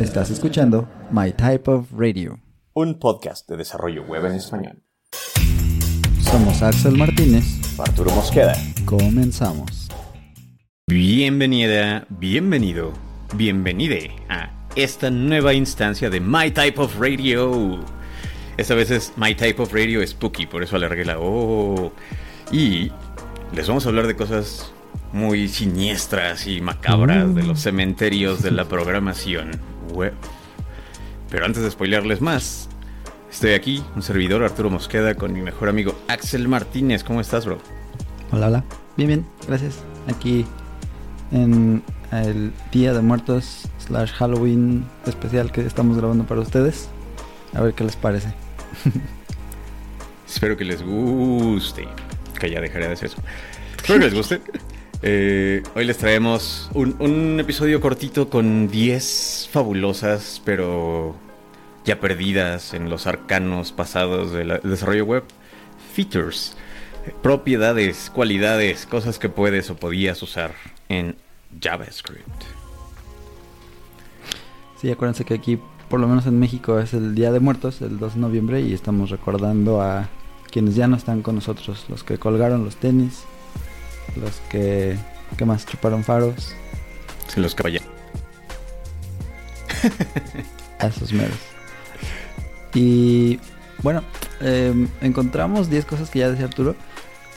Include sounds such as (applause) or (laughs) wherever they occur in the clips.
Estás escuchando My Type of Radio. Un podcast de desarrollo web en español. Somos Axel Martínez. Arturo Mosqueda. Comenzamos. Bienvenida, bienvenido, bienvenide a esta nueva instancia de My Type of Radio. Esta vez es My Type of Radio Spooky, por eso alargué la O. Y les vamos a hablar de cosas muy siniestras y macabras de los cementerios de la programación web. Pero antes de spoilearles más, estoy aquí, un servidor Arturo Mosqueda, con mi mejor amigo Axel Martínez. ¿Cómo estás, bro? Hola, hola. Bien, bien, gracias. Aquí en el Día de Muertos slash Halloween especial que estamos grabando para ustedes. A ver qué les parece. (laughs) Espero que les guste. Que ya dejaré de hacer eso. Espero que les guste. (laughs) Eh, hoy les traemos un, un episodio cortito con 10 fabulosas, pero ya perdidas en los arcanos pasados del desarrollo web. Features, propiedades, cualidades, cosas que puedes o podías usar en JavaScript. Sí, acuérdense que aquí, por lo menos en México, es el Día de Muertos, el 2 de noviembre, y estamos recordando a quienes ya no están con nosotros, los que colgaron los tenis, los que, ¿qué más? Chuparon faros. Sí, los caballeros. (laughs) A esos meros. Y bueno, eh, encontramos 10 cosas que ya decía Arturo.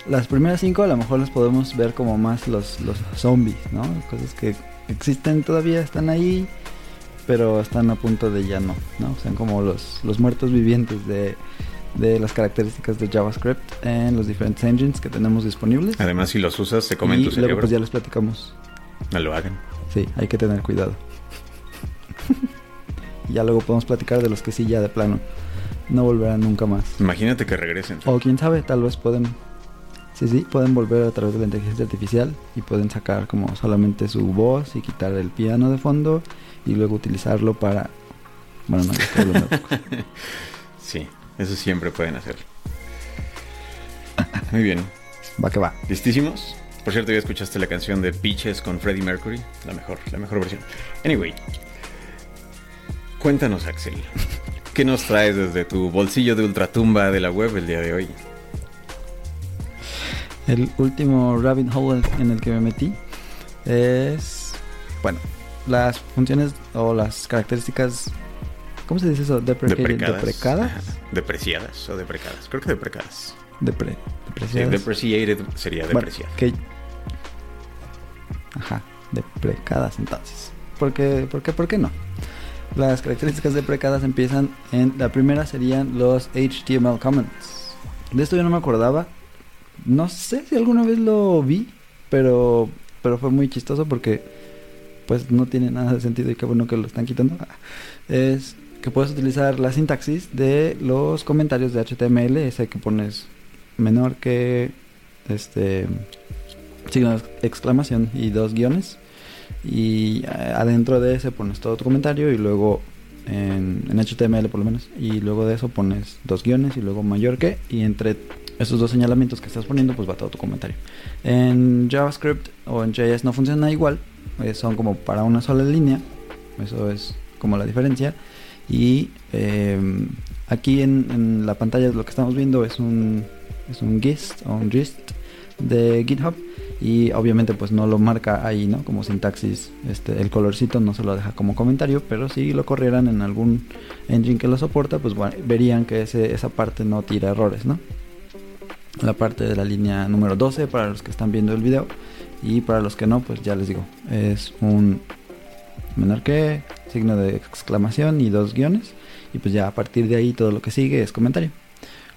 Las primeras 5 a lo mejor las podemos ver como más los, los zombies, ¿no? Cosas que existen todavía, están ahí, pero están a punto de ya no, ¿no? Son como los, los muertos vivientes de, de las características de JavaScript en los diferentes engines que tenemos disponibles. Además, si los usas, se comen y tu luego cerebro. pues ya les platicamos. No lo hagan. Sí, hay que tener cuidado. (laughs) y ya luego podemos platicar de los que sí ya de plano no volverán nunca más. Imagínate que regresen. O quién sabe, tal vez pueden. Sí, sí, pueden volver a través de la inteligencia artificial y pueden sacar como solamente su voz y quitar el piano de fondo y luego utilizarlo para. Bueno, no. (laughs) Sí, eso siempre pueden hacer. Muy bien. Va que va. ¿Listísimos? Por cierto, ya escuchaste la canción de Peaches con Freddie Mercury. La mejor, la mejor versión. Anyway. Cuéntanos, Axel. ¿Qué nos traes desde tu bolsillo de ultratumba de la web el día de hoy? El último rabbit hole en el que me metí es. Bueno, las funciones o las características. ¿Cómo se dice eso? Deprecated- Deprecadas. Depreciadas o deprecadas. Creo que deprecadas. Depre, Sí, depreciadas. depreciated sería Bueno, depreciada. que... Ajá, deprecadas entonces. ¿Por qué, por qué, por qué no? Las características deprecadas empiezan en... La primera serían los HTML comments. De esto yo no me acordaba. No sé si alguna vez lo vi, pero, pero fue muy chistoso porque pues no tiene nada de sentido y qué bueno que lo están quitando. (laughs) Es que puedes utilizar la sintaxis de los comentarios de HTML, ese que pones menor que este signo de exclamación y dos guiones. Y eh, adentro de ese pones todo tu comentario y luego en, en HTML por lo menos. Y luego de eso pones dos guiones y luego mayor que. Y entre esos dos señalamientos que estás poniendo pues va todo tu comentario. En JavaScript o en JS no funciona igual eh, son como para una sola línea. Eso es como la diferencia y eh, aquí en, en la pantalla lo que estamos viendo es un es un gist o un gist de GitHub y obviamente pues no lo marca ahí, ¿no? Como sintaxis, este el colorcito no se lo deja como comentario, pero si lo corrieran en algún engine que lo soporta, pues bueno, verían que ese, esa parte no tira errores, ¿no? La parte de la línea número 12 para los que están viendo el video y para los que no, pues ya les digo, es un menor que, signo de exclamación y dos guiones y pues ya a partir de ahí todo lo que sigue es comentario.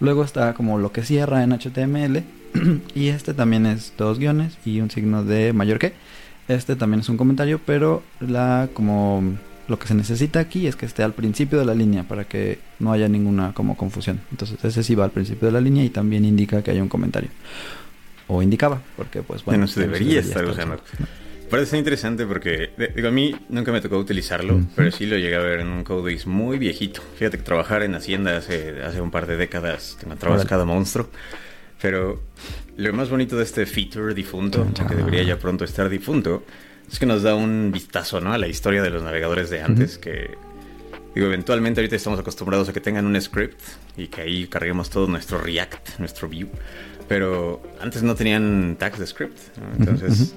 Luego está como lo que cierra en HTML. (clears throat) y este también es dos guiones y un signo de mayor que. Este también es un comentario, pero la como lo que se necesita aquí es que esté al principio de la línea para que no haya ninguna como confusión. Entonces ese sí va al principio de la línea y también indica que hay un comentario. O indicaba, porque pues bueno. Bueno, se ya no debería estar usando. Parece interesante porque, digo, a mí nunca me tocó utilizarlo, Ujú. pero sí lo llegué a ver en un codebase muy viejito. Fíjate que trabajar en Hacienda hace, hace un par de décadas te encontrabas Órale. cada monstruo. Pero lo más bonito de este feature difunto, que debería ya pronto estar difunto, Es que nos da un vistazo, ¿no? A la historia de los navegadores de antes, que digo, eventualmente ahorita estamos acostumbrados a que tengan un script y que ahí carguemos todo nuestro React, nuestro Vue. Pero antes no tenían tags de script. ¿no? Entonces,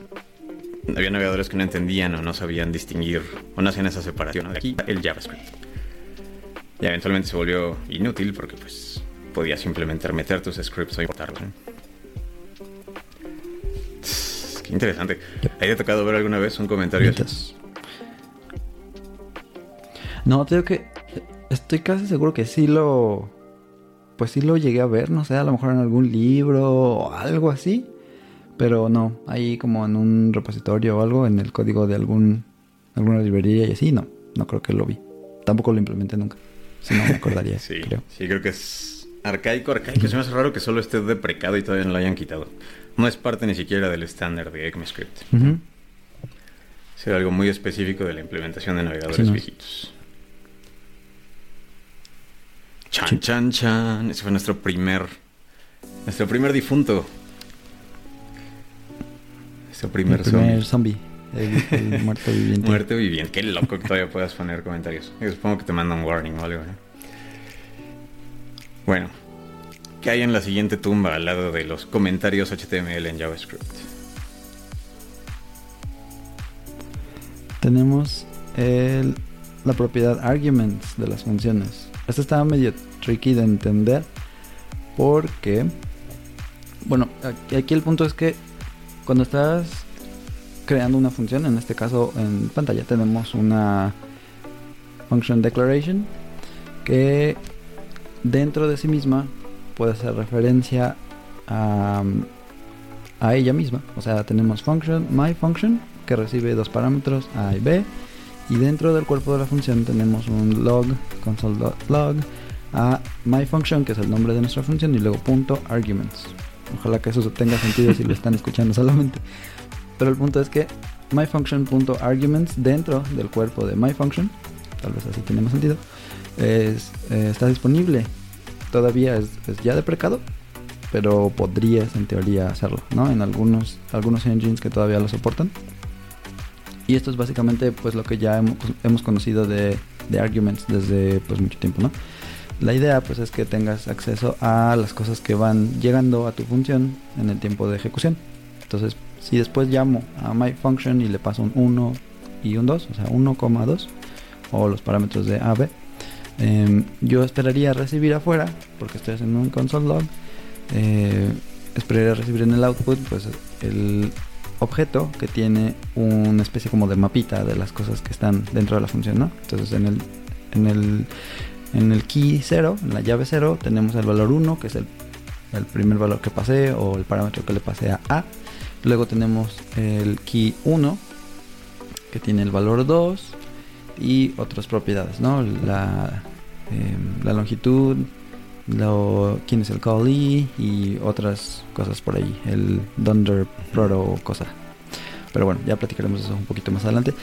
había navegadores que no entendían o no sabían distinguir o no hacían esa separación. aquí el JavaScript. Y eventualmente se volvió inútil porque pues podías simplemente meter tus scripts o importarlos. Qué interesante. ¿Ahí te ha tocado ver alguna vez un comentario así? No, digo que estoy casi seguro que sí lo. Pues sí lo llegué a ver, no sé, a lo mejor en algún libro o algo así. Pero no, ahí como en un repositorio o algo, en el código de algún alguna librería y así, no, no creo que lo vi. Tampoco lo implementé nunca. Si no me acordaría, (laughs) Sí, creo. sí, creo que es arcaico, arcaico. Se me hace raro que solo esté deprecado y todavía no lo hayan quitado. No es parte ni siquiera del estándar de ECMAScript. Será algo muy específico de la implementación de navegadores Sí, no. viejitos. Chan, chan, chan. Ese fue nuestro primer. Nuestro primer difunto. Primer, el primer zombie. zombie, el, el (laughs) muerto viviente. Muerte viviente. Qué loco que todavía puedas poner comentarios. Yo supongo que te mandan warning o algo, ¿no? Bueno. ¿Qué hay en la siguiente tumba al lado de los comentarios HTML en JavaScript? Tenemos el- la propiedad arguments de las funciones. Esta está medio tricky de entender porque, bueno, aquí el punto es que cuando estás creando una función, en este caso en pantalla tenemos una function declaration que dentro de sí misma puede hacer referencia a, ella misma. O sea, tenemos function, my function, que recibe dos parámetros A y B. Y dentro del cuerpo de la función tenemos un log, console.log, a my function, que es el nombre de nuestra función, y luego punto arguments. Ojalá que eso tenga sentido si lo están escuchando solamente. Pero el punto es que my function.arguments dentro del cuerpo de my function, tal vez así tiene más sentido, eh, está disponible. Todavía es, es ya deprecado, pero podrías en teoría hacerlo, ¿no? En algunos, algunos engines que todavía lo soportan. Y esto es básicamente pues lo que ya hemos, hemos conocido de, de arguments desde pues mucho tiempo, ¿no? La idea pues es que tengas acceso a las cosas que van llegando a tu función en el tiempo de ejecución. Entonces, si después llamo a my function y le paso un 1 y un 2, o sea, 1,2 o los parámetros de A, B, eh, yo esperaría recibir afuera, porque estoy haciendo un console log, eh, esperaría recibir en el output pues el objeto que tiene una especie como de mapita de las cosas que están dentro de la función, ¿no? Entonces en el en el en el key 0, en la llave 0, tenemos el valor 1, que es el, primer valor que pasé o el parámetro que le pasé a A. Luego tenemos el key 1, que tiene el valor 2 y otras propiedades, ¿no? La, la longitud, lo, quién es el callee y otras cosas por ahí, el dunder proto cosa. Pero bueno, ya platicaremos eso un poquito más adelante.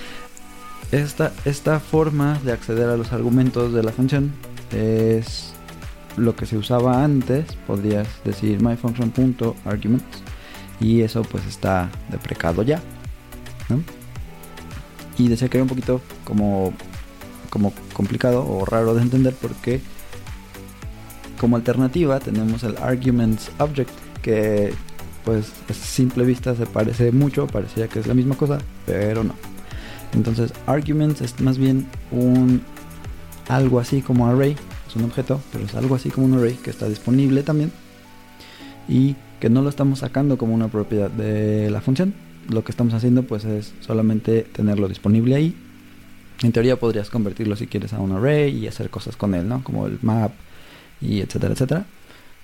Esta, esta forma de acceder a los argumentos de la función es lo que se usaba antes, podrías decir myfunction.arguments y eso pues está deprecado ya. ¿no? Y decía que era un poquito como, como complicado o raro de entender porque como alternativa tenemos el arguments object que pues a simple vista se parece mucho, parecía que es la misma cosa, pero no. Entonces arguments es más bien un algo así como array, es un objeto, pero es algo así como un array que está disponible también y que no lo estamos sacando como una propiedad de la función. Lo que estamos haciendo pues es solamente tenerlo disponible ahí. En teoría podrías convertirlo si quieres a un array y hacer cosas con él, ¿no? Como el map y etcétera, etcétera.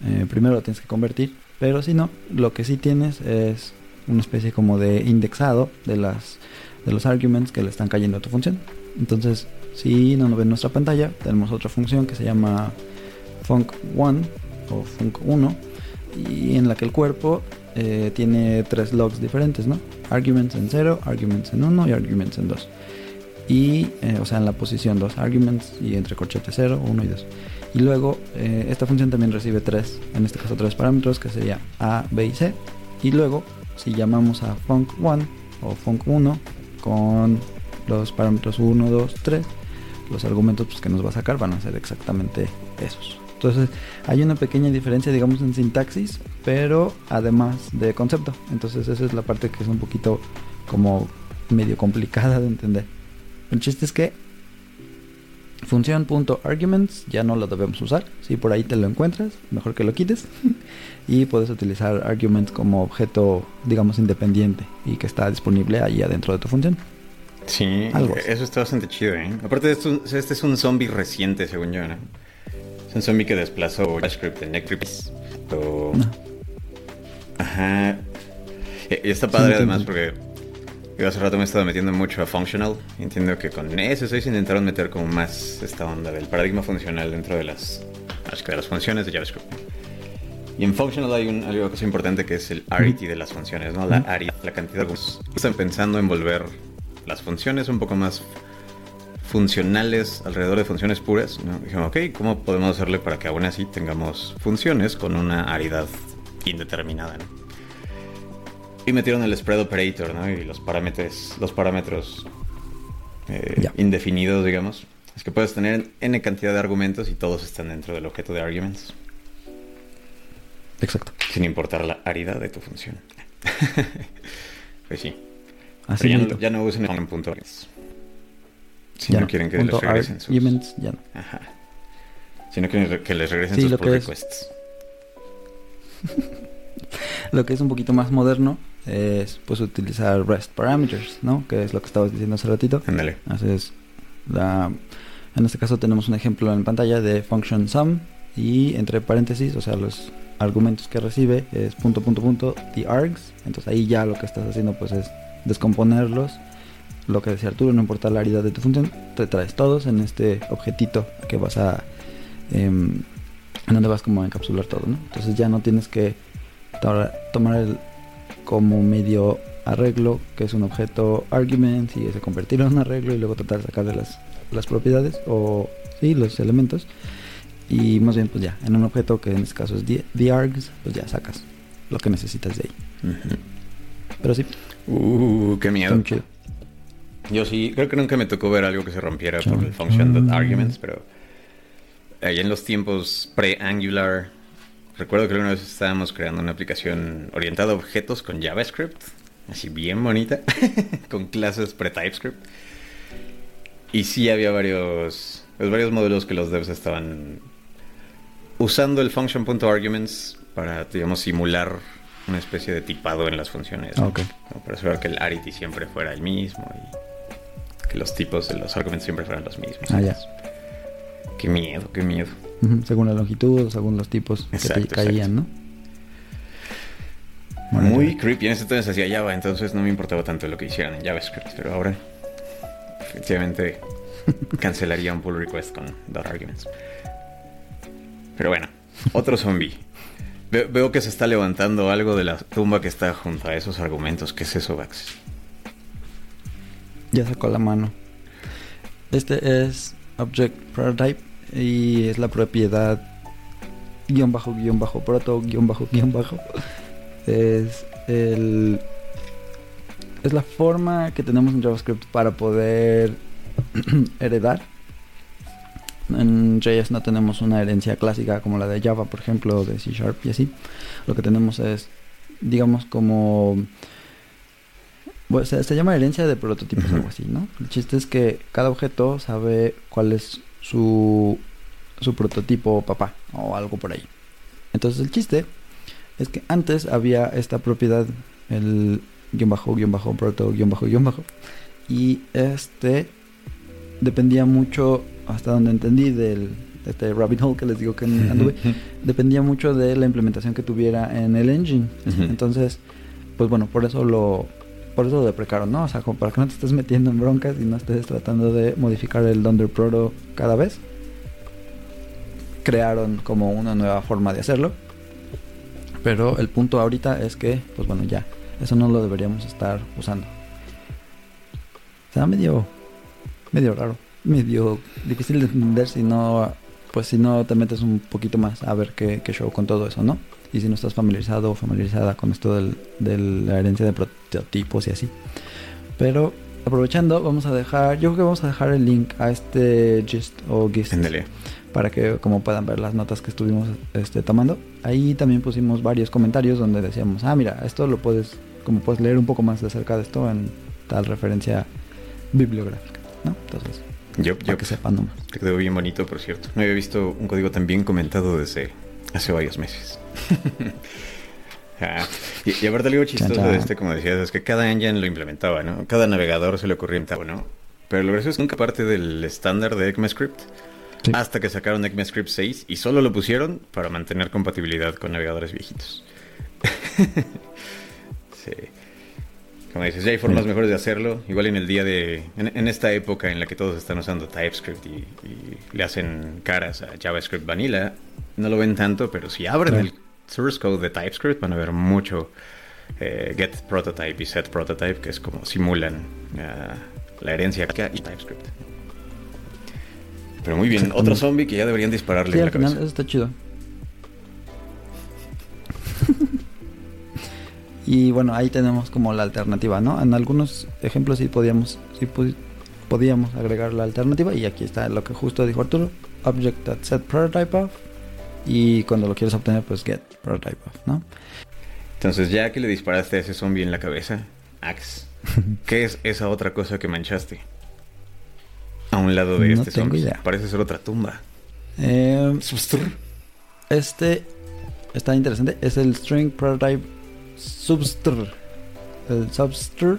Eh, primero lo tienes que convertir, pero si no, lo que sí tienes es una especie como de indexado de las de los arguments que le están cayendo a tu función. Entonces, si no nos ven nuestra pantalla, tenemos otra función que se llama func1 o func1 y en la que el cuerpo eh, tiene tres logs diferentes, ¿no? Arguments en 0, arguments en 1 y arguments en 2. Y, eh, o sea, en la posición 2, arguments y entre corchetes 0, 1 y 2. Y luego, eh, esta función también recibe tres, en este caso tres parámetros, que sería A, B y C. Y luego, si llamamos a func1 o func1, con los parámetros 1, 2, 3, los argumentos pues, que nos va a sacar van a ser exactamente esos. Entonces hay una pequeña diferencia, digamos, en sintaxis, pero además de concepto. Entonces esa es la parte que es un poquito como medio complicada de entender. El chiste es que función.arguments ya no lo debemos usar. Si por ahí te lo encuentras, mejor que lo quites. (laughs) y puedes utilizar arguments como objeto, digamos, independiente y que está disponible ahí adentro de tu función. Sí, Algo eso está bastante chido, ¿eh? Aparte de esto, este es un zombie reciente, según yo, ¿no? Es un zombie que desplazó JavaScript en Eclipse. O... No. Ajá. Y y está padre Sí, además porque yo hace rato me he estado metiendo mucho a functional. Entiendo que con S6 intentaron meter como más esta onda del paradigma funcional dentro de las, de las funciones de JavaScript. Y en functional hay un, algo que es importante que es el arity de las funciones, ¿no? La ARI, la cantidad de... Están pensando en volver las funciones un poco más funcionales alrededor de funciones puras. ¿no? Dijeron, ok, ¿cómo podemos hacerle para que aún así tengamos funciones con una aridad indeterminada? ¿no? Y metieron el spread operator, ¿no? Y los parámetros, los parámetros eh, indefinidos, digamos. Es que puedes tener n cantidad de argumentos y todos están dentro del objeto de arguments, Exacto. sin importar la aridad de tu función. (laughs) pues sí. Así Pero ya, no, ya no usen el punto arguments. Si Ya no quieren que Punto les regresen sus... arguments, ya no. Ajá. Si no quieren que les regresen Sí, sus pull que es- requests. (laughs) Lo que es un poquito más moderno es pues utilizar REST parameters, ¿no? Que es lo que estabas diciendo hace ratito. Ándale. Haces la en este caso tenemos un ejemplo en pantalla de function sum y entre paréntesis, o sea, los argumentos que recibe es punto punto punto the args. Entonces ahí ya lo que estás haciendo pues es descomponerlos. Lo que decía Arturo, no importa la aridad de tu función, te traes todos en este objetito que vas a em, en donde vas como a encapsular todo, ¿no? Entonces ya no tienes que to- tomar el como medio arreglo, que es un objeto argument, y ese convertirlo en un arreglo y luego tratar de sacarle las, las propiedades o sí, los elementos. Y más bien, pues ya, en un objeto que en este caso es the, the args, pues ya sacas lo que necesitas de ahí. Ujú. Pero sí, Uh, qué miedo. Yo sí, creo que nunca me tocó ver algo que se rompiera por el function Mm. arguments, pero ahí en los tiempos pre-Angular, recuerdo que una vez estábamos creando una aplicación orientada a objetos con JavaScript, así bien bonita, (laughs) con clases pre-TypeScript. Y sí había varios, pues varios modelos que los devs estaban usando el function.arguments para, digamos, simular una especie de tipado en las funciones. ¿no? Ok. Como para asegurar que el arity siempre fuera el mismo y que los tipos de los argumentos siempre fueran los mismos. Ah, ya. Qué miedo, qué miedo. Según la longitud, según los tipos que te caían, ¿no? Muy creepy. En ese entonces hacía Java, entonces no me importaba tanto lo que hicieran en JavaScript, pero ahora efectivamente (laughs) cancelaría un pull request con dot arguments. Pero bueno, otro zombie. Ve- veo que se está levantando algo de la tumba que está junto a esos argumentos. ¿Qué es eso, Vax? Ya sacó la mano. Este es Object Prototype y es la propiedad guion bajo guion bajo proto guion bajo guion bajo. Es el es la forma que tenemos en JavaScript para poder (clears throat) heredar. En JS no tenemos una herencia clásica como la de Java, por ejemplo, de C Sharp y así. Lo que tenemos es, digamos, como bueno, se, se llama herencia de prototipos, algo así, ¿no? El chiste es que cada objeto sabe cuál es su, su prototipo papá o algo por ahí. Entonces el chiste es que antes había esta propiedad, el guion bajo, guion bajo, proto, guion bajo, guion bajo. Y este dependía mucho, hasta donde entendí, del de este rabbit hole que les digo que (laughs) anduve, dependía mucho de la implementación que tuviera en el engine. Entonces, pues bueno, por eso lo por eso lo deprecaron, ¿no? O sea, para que no te estés metiendo en broncas y no estés tratando de modificar el Dunder Proto cada vez. Crearon como una nueva forma de hacerlo. Pero el punto ahorita es que, pues bueno, ya, eso no lo deberíamos estar usando. O sea, medio, medio raro, medio difícil de entender si no, pues si no te metes un poquito más a ver qué, qué show con todo eso, ¿no? Y si no estás familiarizado o familiarizada con esto del, de la herencia de prototipos y así. Pero aprovechando, vamos a dejar, yo creo que vamos a dejar el link a este gist o gist para que como puedan ver las notas que estuvimos este, tomando. Ahí también pusimos varios comentarios donde decíamos, ah, mira, esto lo puedes, como puedes leer un poco más de acerca de esto en tal referencia bibliográfica, ¿no? Entonces, Yo, para yo que sepan nomás. Te quedó bien bonito, por cierto. No había visto un código tan bien comentado desde hace varios meses. Ah, y, y aparte algo chistoso de este, como decías, es que cada engine lo implementaba, ¿no? Cada navegador se le ocurría implementar, ¿no? Pero lo gracioso es que nunca parte del estándar de ECMAScript Sí. hasta que sacaron ECMAScript 6 y solo lo pusieron para mantener compatibilidad con navegadores viejitos. (laughs) sí. Como dices, ya hay formas Sí. mejores de hacerlo. Igual en el día de. En, en esta época en la que todos están usando TypeScript y, y le hacen caras a JavaScript Vanilla, no lo ven tanto, pero si abren Claro. el source code de TypeScript van a ver mucho eh, get prototype y set prototype, que es como simulan ah, la herencia y TypeScript. Pero muy bien, otro zombie que ya deberían dispararle Sí, en la final cabeza. eso está chido. (laughs) y bueno, ahí tenemos como la alternativa, ¿no? En algunos ejemplos sí podíamos, sí podíamos agregar la alternativa y aquí está lo que justo dijo Arturo, object that set prototype of y cuando lo quieres obtener pues get prototype of, ¿no? Entonces, ya que le disparaste a ese zombie en la cabeza, Axe, (laughs) ¿qué es esa otra cosa que manchaste? A un lado de No este tengo zombie. idea. Parece ser otra tumba. Eh, Este está interesante. Es el string prototype substr. El substr,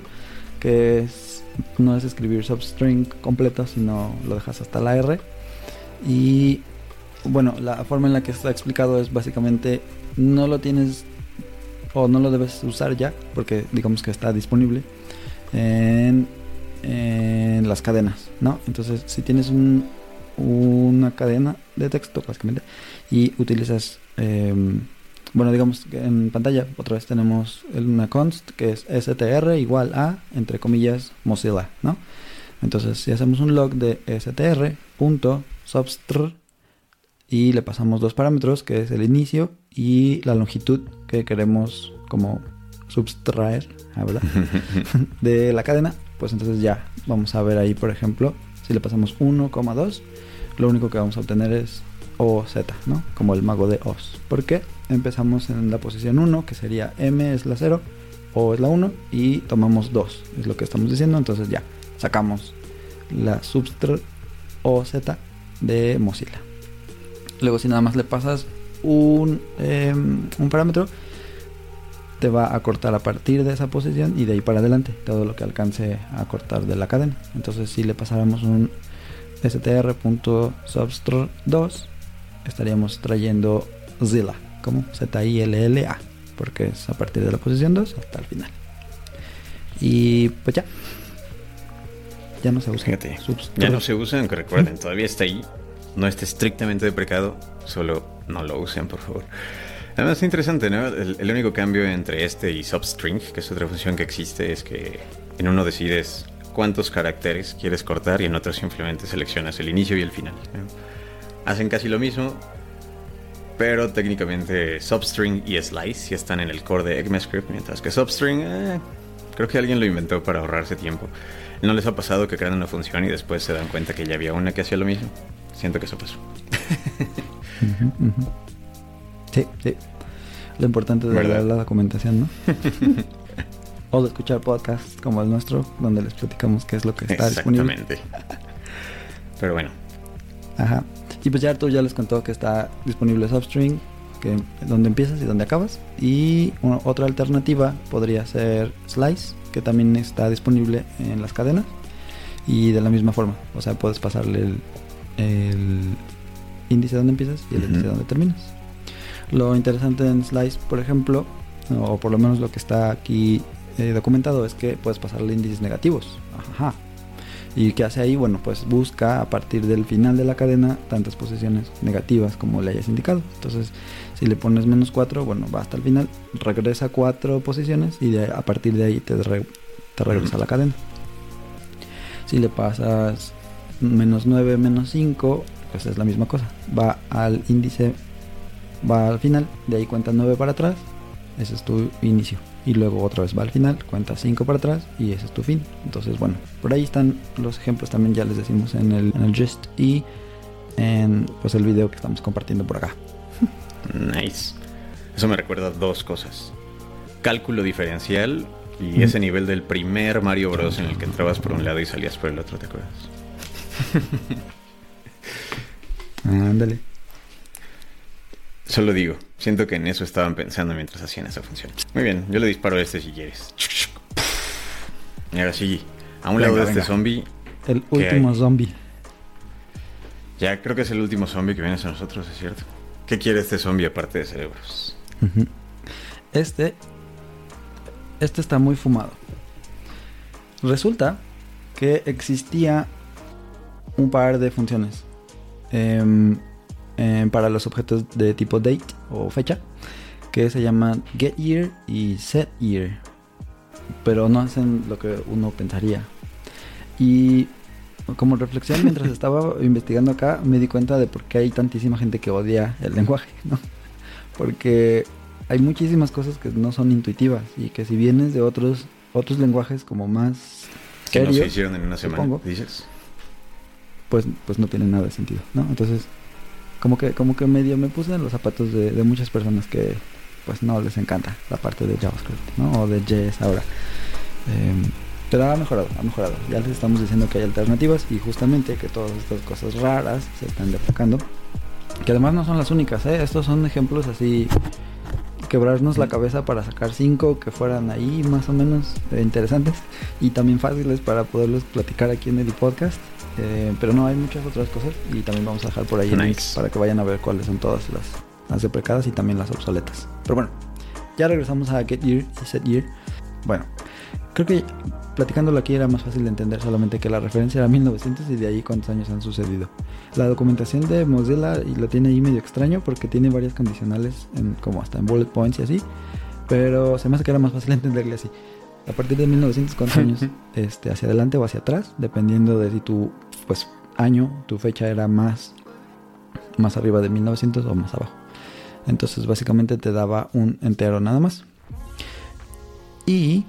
que es, no es escribir substring completo, sino lo dejas hasta la R. Y bueno, la forma en la que está explicado es básicamente no lo tienes o no lo debes usar ya, porque digamos que está disponible en, las cadenas, ¿no? Entonces, si tienes un, una cadena de texto, básicamente, y utilizas, eh, bueno, digamos que en pantalla otra vez tenemos una const que es str igual a, entre comillas, Mozilla, ¿no? Entonces, si hacemos un log de str.substr y le pasamos dos parámetros, que es el inicio y la longitud que queremos como subtraer, ¿verdad? (laughs) de la cadena, pues entonces ya vamos a ver ahí, por ejemplo, si le pasamos 1,2, lo único que vamos a obtener es OZ, ¿no? Como el mago de Oz. Porque empezamos en la posición 1, que sería M es la 0, O es la 1, y tomamos 2, es lo que estamos diciendo, entonces ya sacamos la substr OZ de Mozilla. Luego si nada más le pasas un, em, un parámetro, te va a cortar a partir de esa posición y de ahí para adelante todo lo que alcance a cortar de la cadena. Entonces si le pasáramos un str.substr2 estaríamos trayendo Zilla como Z-I-L-L-A porque es a partir de la posición 2 hasta el final. Y pues ya. Ya no se usa. Fíjate, ya no se usa, aunque recuerden, todavía está ahí. No está estrictamente deprecado, solo no lo usen, por favor. Además, es interesante, ¿no? El, el único cambio entre este y substring, que es otra función que existe, es que en uno decides cuántos caracteres quieres cortar y en otro simplemente seleccionas el inicio y el final. Hacen casi lo mismo, pero técnicamente substring y slice ya están en el core de ECMAScript, mientras que substring, eh, creo que alguien lo inventó para ahorrarse tiempo. ¿No les ha pasado que crean una función y después se dan cuenta que ya había una que hacía lo mismo? Siento que eso pasó. Sí, sí. Lo importante es ¿Verdad? la documentación, ¿no? (laughs) o de escuchar podcasts como el nuestro, donde les platicamos qué es lo que está disponible. Exactamente. Pero bueno, Ajá. Y pues ya Arturo ya les contó que está disponible Substring, que donde empiezas y donde acabas. Y una- otra alternativa podría ser Slice, que también está disponible en las cadenas. Y de la misma forma, o sea, puedes pasarle el, el índice donde empiezas y el Ujú. índice donde terminas. Lo interesante en Slice, por ejemplo, o por lo menos lo que está aquí eh, documentado, es que puedes pasarle índices negativos. Ajá. ¿Y qué hace ahí? Bueno, pues busca a partir del final de la cadena tantas posiciones negativas como le hayas indicado. Entonces, si le pones menos 4, bueno, va hasta el final, regresa 4 posiciones y de- a partir de ahí te, re- te regresa a la cadena. Si le pasas menos 9, menos 5, pues es la misma cosa. Va al índice, va al final, de ahí cuenta 9 para atrás, ese es tu inicio. y luego otra vez va al final, cuenta 5 para atrás y ese es tu fin. Entonces, bueno, por ahí están los ejemplos también, ya les decimos en el, en el gist y en pues el video que estamos compartiendo por acá. (laughs) Nice. Eso me recuerda dos cosas. Cálculo diferencial y ese nivel del primer Mario Bros. en el que entrabas por un lado y salías por el otro, ¿te acuerdas? (laughs) Ándale. Solo digo, siento que en eso estaban pensando mientras hacían esa función. Muy bien, yo le disparo a este si quieres. Y ahora sí, a un Venga, lado de este zombie, El ¿Qué último zombie. ya creo que es el último zombie que viene hacia nosotros, es cierto. ¿Qué quiere este zombie aparte de cerebros? Este. Este está muy fumado. Resulta que existía un par de funciones em, em, para los objetos de tipo date o fecha que se llaman get year y set year, pero no hacen lo que uno pensaría. Y como reflexión mientras (laughs) estaba investigando acá me di cuenta de por qué hay tantísima gente que odia el lenguaje, (laughs) ¿no? Porque hay muchísimas cosas que no son intuitivas y que si vienes de otros otros lenguajes como más Que no se serios, hicieron en una semana, supongo. dices. Pues pues no tiene nada de sentido, ¿no? Entonces como que como que medio me puse en los zapatos de, muchas personas que pues no les encanta la parte de JavaScript, ¿no? O de JS ahora. Em, pero ha mejorado, ha mejorado. Ya les estamos diciendo que hay alternativas y justamente que todas estas cosas raras se están deprecando. Que además no son las únicas, ¿eh? Estos son ejemplos así quebrarnos la cabeza para sacar cinco que fueran ahí más o menos eh, interesantes y también fáciles para poderlos platicar aquí en el podcast. Eh, pero no, hay muchas otras cosas y también vamos a dejar por ahí Nice. para que vayan a ver cuáles son todas las, las deprecadas y también las obsoletas. Pero bueno, ya regresamos a Get Year y Set Year. Bueno, creo que platicándolo aquí era más fácil de entender solamente que la referencia era 1900 y de ahí cuántos años han sucedido. La documentación de Mozilla y lo tiene ahí medio extraño porque tiene varias condicionales en, como hasta en bullet points y así, pero se me hace que era más fácil entenderle así. A partir de 1900 cuántos años este, hacia adelante o hacia atrás, dependiendo de si tu pues año, tu fecha era más más arriba de 1900 o más abajo. Entonces básicamente te daba un entero nada más. Y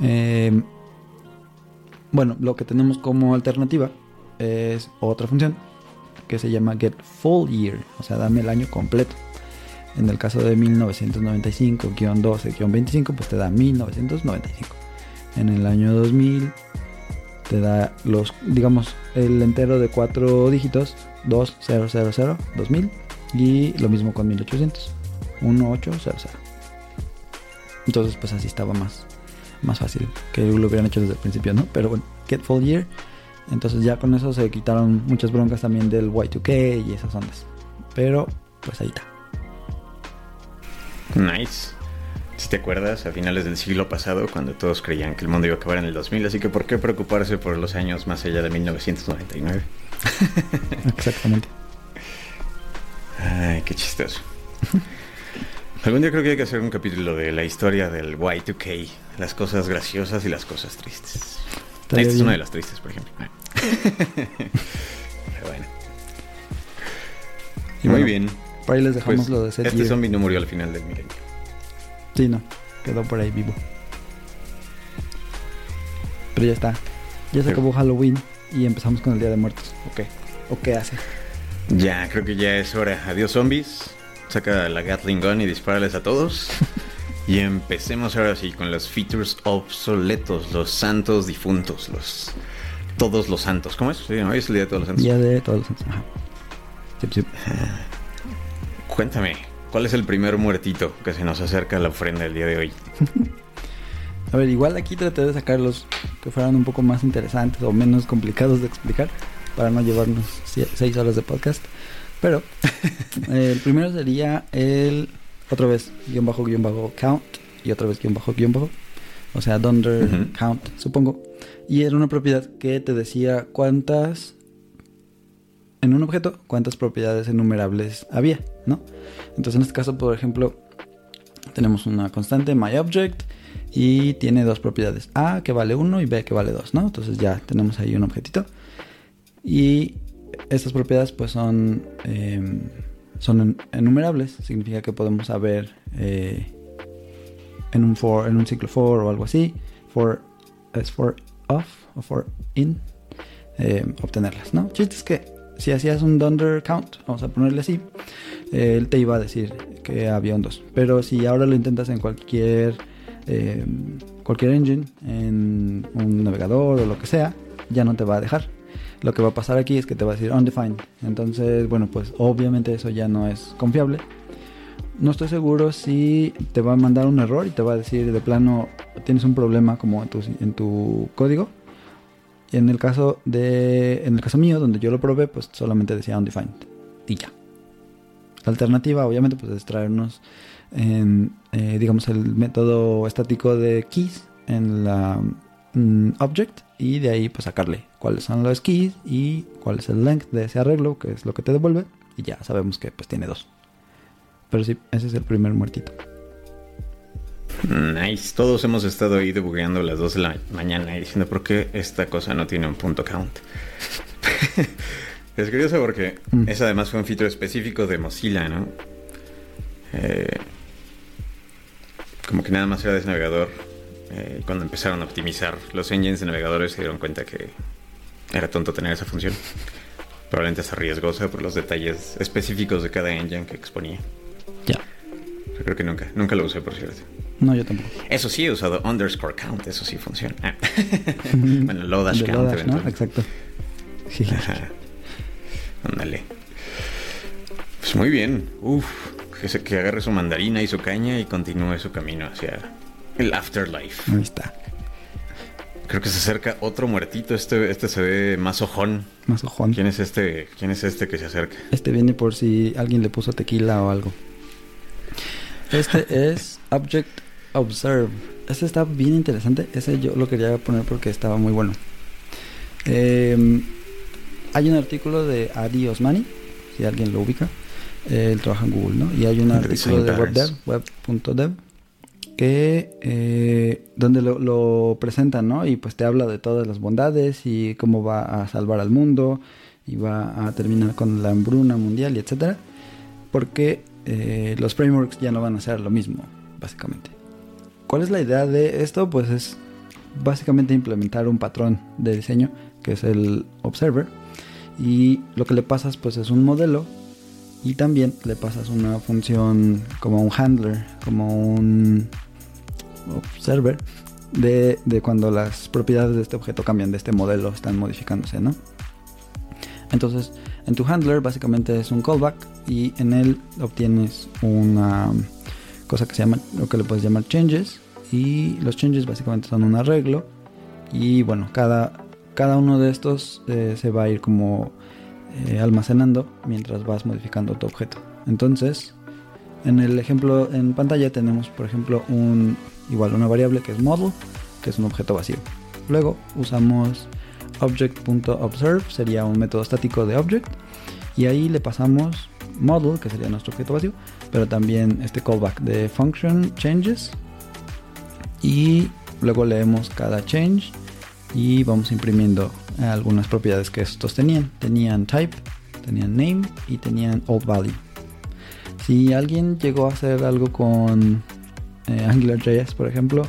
eh, bueno, lo que tenemos como alternativa es otra función que se llama get full year, o sea, dame el año completo. En el caso de 1995-12-25, pues te da 1995. En el año 2000 te da los, digamos, el entero de cuatro dígitos, 2000, 2000 y lo mismo con 1800, 1800. Entonces, pues así estaba más, más fácil que lo hubieran hecho desde el principio, ¿no? Pero bueno, get full year. Entonces ya con eso se quitaron muchas broncas también del Y2K y esas ondas. Pero pues ahí está. Nice. Si te acuerdas, a finales del siglo pasado, cuando todos creían que el mundo iba a acabar en el 2000, así que ¿por qué preocuparse por los años más allá de 1999? (laughs) Exactamente. Ay, qué chistoso. Algún día creo que hay que hacer un capítulo de la historia del Y2K, las cosas graciosas y las cosas tristes. Esta es una de las tristes, por ejemplo. (laughs) Pero bueno. Y Muy bueno, bien. Por ahí les dejamos Pues, lo de set este zombie no murió al final del milenio. Sí, no. Quedó por ahí vivo. Pero ya está. Ya se Pero- acabó Halloween y empezamos con el Día de Muertos. ¿O qué? ¿O qué hace? Ya, creo que ya es hora. Adiós zombies. Saca la Gatling Gun y dispárales a todos. (laughs) y empecemos ahora sí con los features obsoletos, los santos difuntos, los todos los santos. ¿Cómo es? Sí, ¿no? Hoy es el día de todos los santos. Día de todos los santos. Ajá. Sí, (laughs) sí. Cuéntame, ¿cuál es el primer muertito que se nos acerca a la ofrenda el día de hoy? (laughs) A ver, igual aquí traté de sacar los que fueran un poco más interesantes o menos complicados de explicar para no llevarnos seis horas de podcast. Pero (laughs) el primero sería el otra vez guion bajo guion bajo count y otra vez guion bajo guion bajo. O sea, dunder count, supongo. Y era una propiedad que te decía cuántas en un objeto cuántas propiedades enumerables había, ¿no? Entonces en este caso, por ejemplo, tenemos una constante myObject y tiene dos propiedades, A que vale 1 y B que vale 2, ¿no? Entonces ya tenemos ahí un objetito. Y estas propiedades pues son, eh, son en- enumerables, significa que podemos saber eh, en un for, en un ciclo for o algo así, for es for off o for in, eh, obtenerlas, ¿no? Chiste es que si hacías un dunder count, vamos a ponerle así, eh, él te iba a decir que había un 2. Pero si ahora lo intentas en cualquier eh, cualquier engine, en un navegador o lo que sea, ya no te va a dejar. Lo que va a pasar aquí es que te va a decir undefined. Entonces, bueno, pues obviamente eso ya no es confiable. No estoy seguro si te va a mandar un error y te va a decir de plano tienes un problema como en tu, en tu código. Y en el caso de en el caso mío donde yo lo probé, pues solamente decía undefined y ya. La alternativa obviamente pues es traernos en, eh, digamos el método estático de keys en la mm, object y de ahí pues sacarle cuáles son los keys y cuál es el length de ese arreglo, que es lo que te devuelve y ya sabemos que pues tiene dos. Pero sí, ese es el primer muertito. Nice. Todos hemos estado ahí debugueando a las 2 de la mañana y diciendo por qué esta cosa no tiene un punto count. (laughs) es curioso porque mm. ese además fue un feature específico de Mozilla, ¿no? Eh, como que nada más era de ese navegador. Eh, cuando empezaron a optimizar los engines de navegadores se dieron cuenta que era tonto tener esa función. Probablemente es riesgosa por los detalles específicos de cada engine que exponía. Ya. Yo creo que nunca, nunca lo usé, por cierto. No, yo tampoco. Eso sí, he usado underscore count, eso sí funciona. Ah. (laughs) bueno, Lodash count, ¿no? Exacto. Sí. Ándale. Pues muy bien. Uf, que, se, que agarre su mandarina y su caña y continúe su camino hacia el afterlife. Ahí está. Creo que se acerca otro muertito. Este, este se ve más ojón. Más ojón. ¿Quién es este? ¿Quién es este que se acerca? Este viene por si alguien le puso tequila o algo. Este (laughs) es Object Observe. Este está bien interesante. Ese yo lo quería poner porque estaba muy bueno. Em, hay un artículo de Adi Osmani, si alguien lo ubica. él trabaja en Google, ¿no? Y hay un artículo de WebDev, web.dev, que eh, donde lo, lo, presentan, ¿no? Y pues te habla de todas las bondades y cómo va a salvar al mundo y va a terminar con la hambruna mundial y etcétera. Porque eh, los frameworks ya no van a ser lo mismo, básicamente. ¿Cuál es la idea de esto? Pues es básicamente implementar un patrón de diseño que es el observer y lo que le pasas pues es un modelo y también le pasas una función como un handler, como un observer de, de, cuando las propiedades de este objeto cambian, de este modelo, están modificándose, ¿no? Entonces, en tu handler básicamente es un callback y en él obtienes una cosa que se llama, lo que le puedes llamar changes y los changes básicamente son un arreglo y bueno, cada, cada uno de estos eh, se va a ir como eh, almacenando mientras vas modificando tu objeto. Entonces, en el ejemplo en pantalla tenemos, por ejemplo, un igual una variable que es model, que es un objeto vacío. Luego usamos object.observe, sería un método estático de object, y ahí le pasamos model, que sería nuestro objeto vacío, pero también este callback de function changes, y luego leemos cada change y vamos imprimiendo algunas propiedades que estos tenían. Tenían type, tenían name y tenían old value. Si alguien llegó a hacer algo con eh, AngularJS, por ejemplo,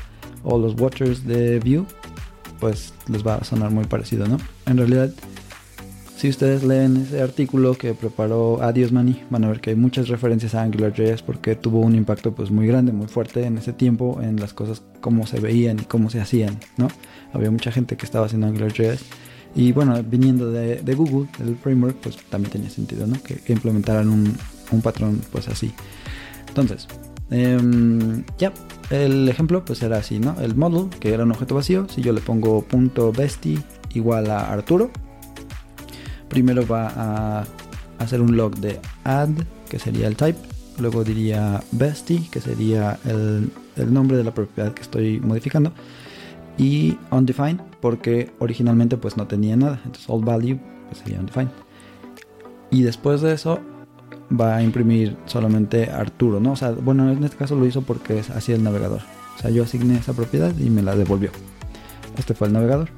o los watchers de Vue, pues les va a sonar muy parecido, ¿no? En realidad, si ustedes leen ese artículo que preparó Adios Mani, van a ver que hay muchas referencias a AngularJS porque tuvo un impacto pues muy grande, muy fuerte en ese tiempo en las cosas cómo se veían y cómo se hacían, ¿no? Había mucha gente que estaba haciendo AngularJS y bueno, viniendo de, Google, el framework, pues también tenía sentido, ¿no? Que, implementaran un, un, patrón pues así. Entonces, em, ya, el ejemplo pues era así, ¿no? El model, que era un objeto vacío, si yo le pongo punto bestie igual a Arturo, primero va a hacer un log de add, que sería el type, luego diría bestie, que sería el, nombre de la propiedad que estoy modificando, y undefined porque originalmente pues no tenía nada. Entonces all value pues sería undefined. Y después de eso va a imprimir solamente Arturo no o sea bueno en este caso lo hizo porque es así el navegador. O sea yo asigné esa propiedad y me la devolvió. Este fue el navegador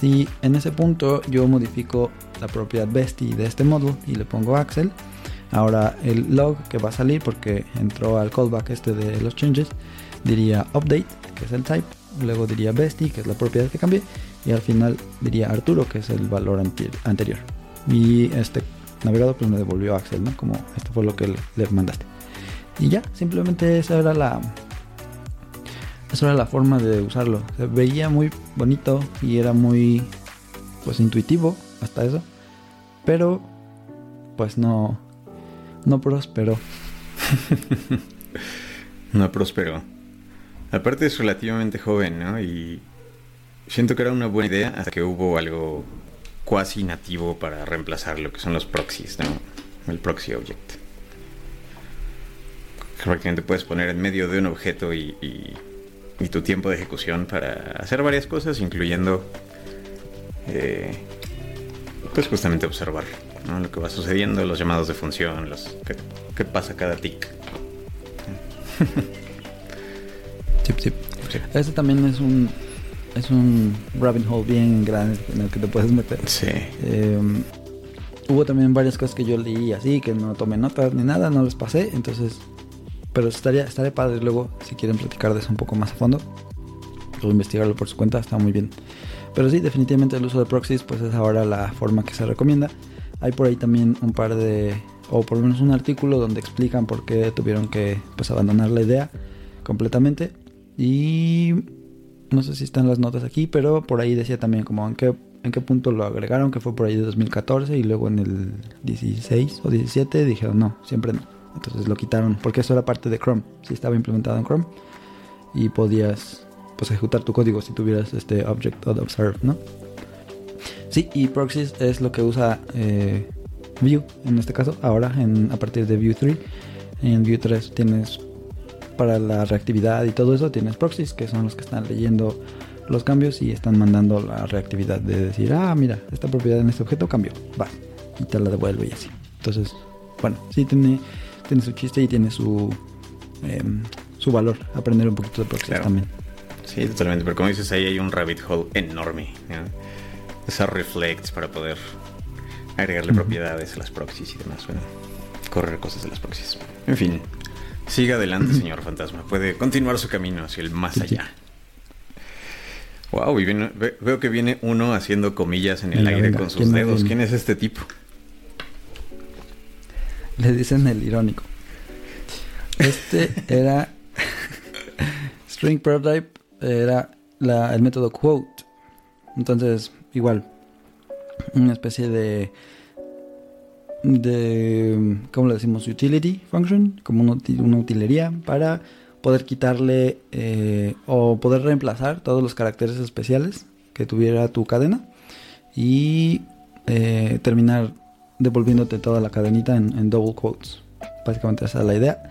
si en ese punto yo modifico la propiedad bestie de este módulo y le pongo Axel ahora el log que va a salir porque entró al callback este de los changes diría update, que es el type, luego diría bestie, que es la propiedad que cambié, y al final diría Arturo, que es el valor anterior. Y este navegador pues me devolvió Axel, ¿no? Como esto fue lo que le, mandaste. Y ya, simplemente esa era la esa era la forma de usarlo. Se veía muy bonito y era muy pues intuitivo hasta eso. Pero pues no no prosperó. (laughs) no prosperó. Aparte es relativamente joven, ¿no? Y siento que era una buena idea hasta que hubo algo cuasi nativo para reemplazar lo que son los proxies, ¿no? El proxy object. Prácticamente puedes poner en medio de un objeto y, y, tu tiempo de ejecución para hacer varias cosas, incluyendo eh, pues justamente observar lo que va sucediendo, los llamados de función, los qué, pasa cada tick. Sí, (laughs) sí. Este también es un es un rabbit hole bien grande en el que te puedes meter. Sí. Em, hubo también varias cosas que yo leí así, que no tomé notas ni nada, no les pasé, entonces... Pero estaría, estaría padre luego, si quieren platicar de eso un poco más a fondo, o investigarlo por su cuenta, está muy bien. Pero sí, definitivamente el uso de proxies pues es ahora la forma que se recomienda. Hay por ahí también un par de, o por lo menos un artículo donde explican por qué tuvieron que pues abandonar la idea completamente. Y no sé si están las notas aquí, pero por ahí decía también como en qué, en qué punto lo agregaron, que fue por ahí de 2014 y luego en el 16 o 17 dijeron no, siempre no. Entonces lo quitaron porque eso era parte de Chrome, si estaba implementado en Chrome y podías pues ejecutar tu código si tuvieras este object observe, ¿no? Sí, y proxies es lo que usa eh, Vue en este caso, ahora en, a partir de Vue 3. En Vue 3 tienes para la reactividad y todo eso tienes proxies que son los que están leyendo los cambios y están mandando la reactividad de decir, ah, mira, esta propiedad en este objeto cambió, va, y te la devuelve y así. Entonces, bueno, sí tiene, tiene su chiste y tiene su, em, su valor aprender un poquito de proxies también. Sí, totalmente, pero como dices, ahí hay un rabbit hole enorme. Esas reflects para poder agregarle propiedades a las proxies y demás. Bueno, correr cosas de las proxies. En fin, Siga adelante, (clears throat) señor fantasma. Puede continuar su camino hacia el más allá. Wow, y veo que viene uno haciendo comillas en el aire con sus dedos. ¿Quién es este tipo? Le dicen el irónico. Este era string prototype era el método quote. Entonces, igual, una especie de de, ¿cómo le decimos? Utility function, como una, utilería para poder quitarle eh, o poder reemplazar todos los caracteres especiales que tuviera tu cadena y eh, terminar devolviéndote toda la cadenita en, double quotes. Básicamente esa es la idea.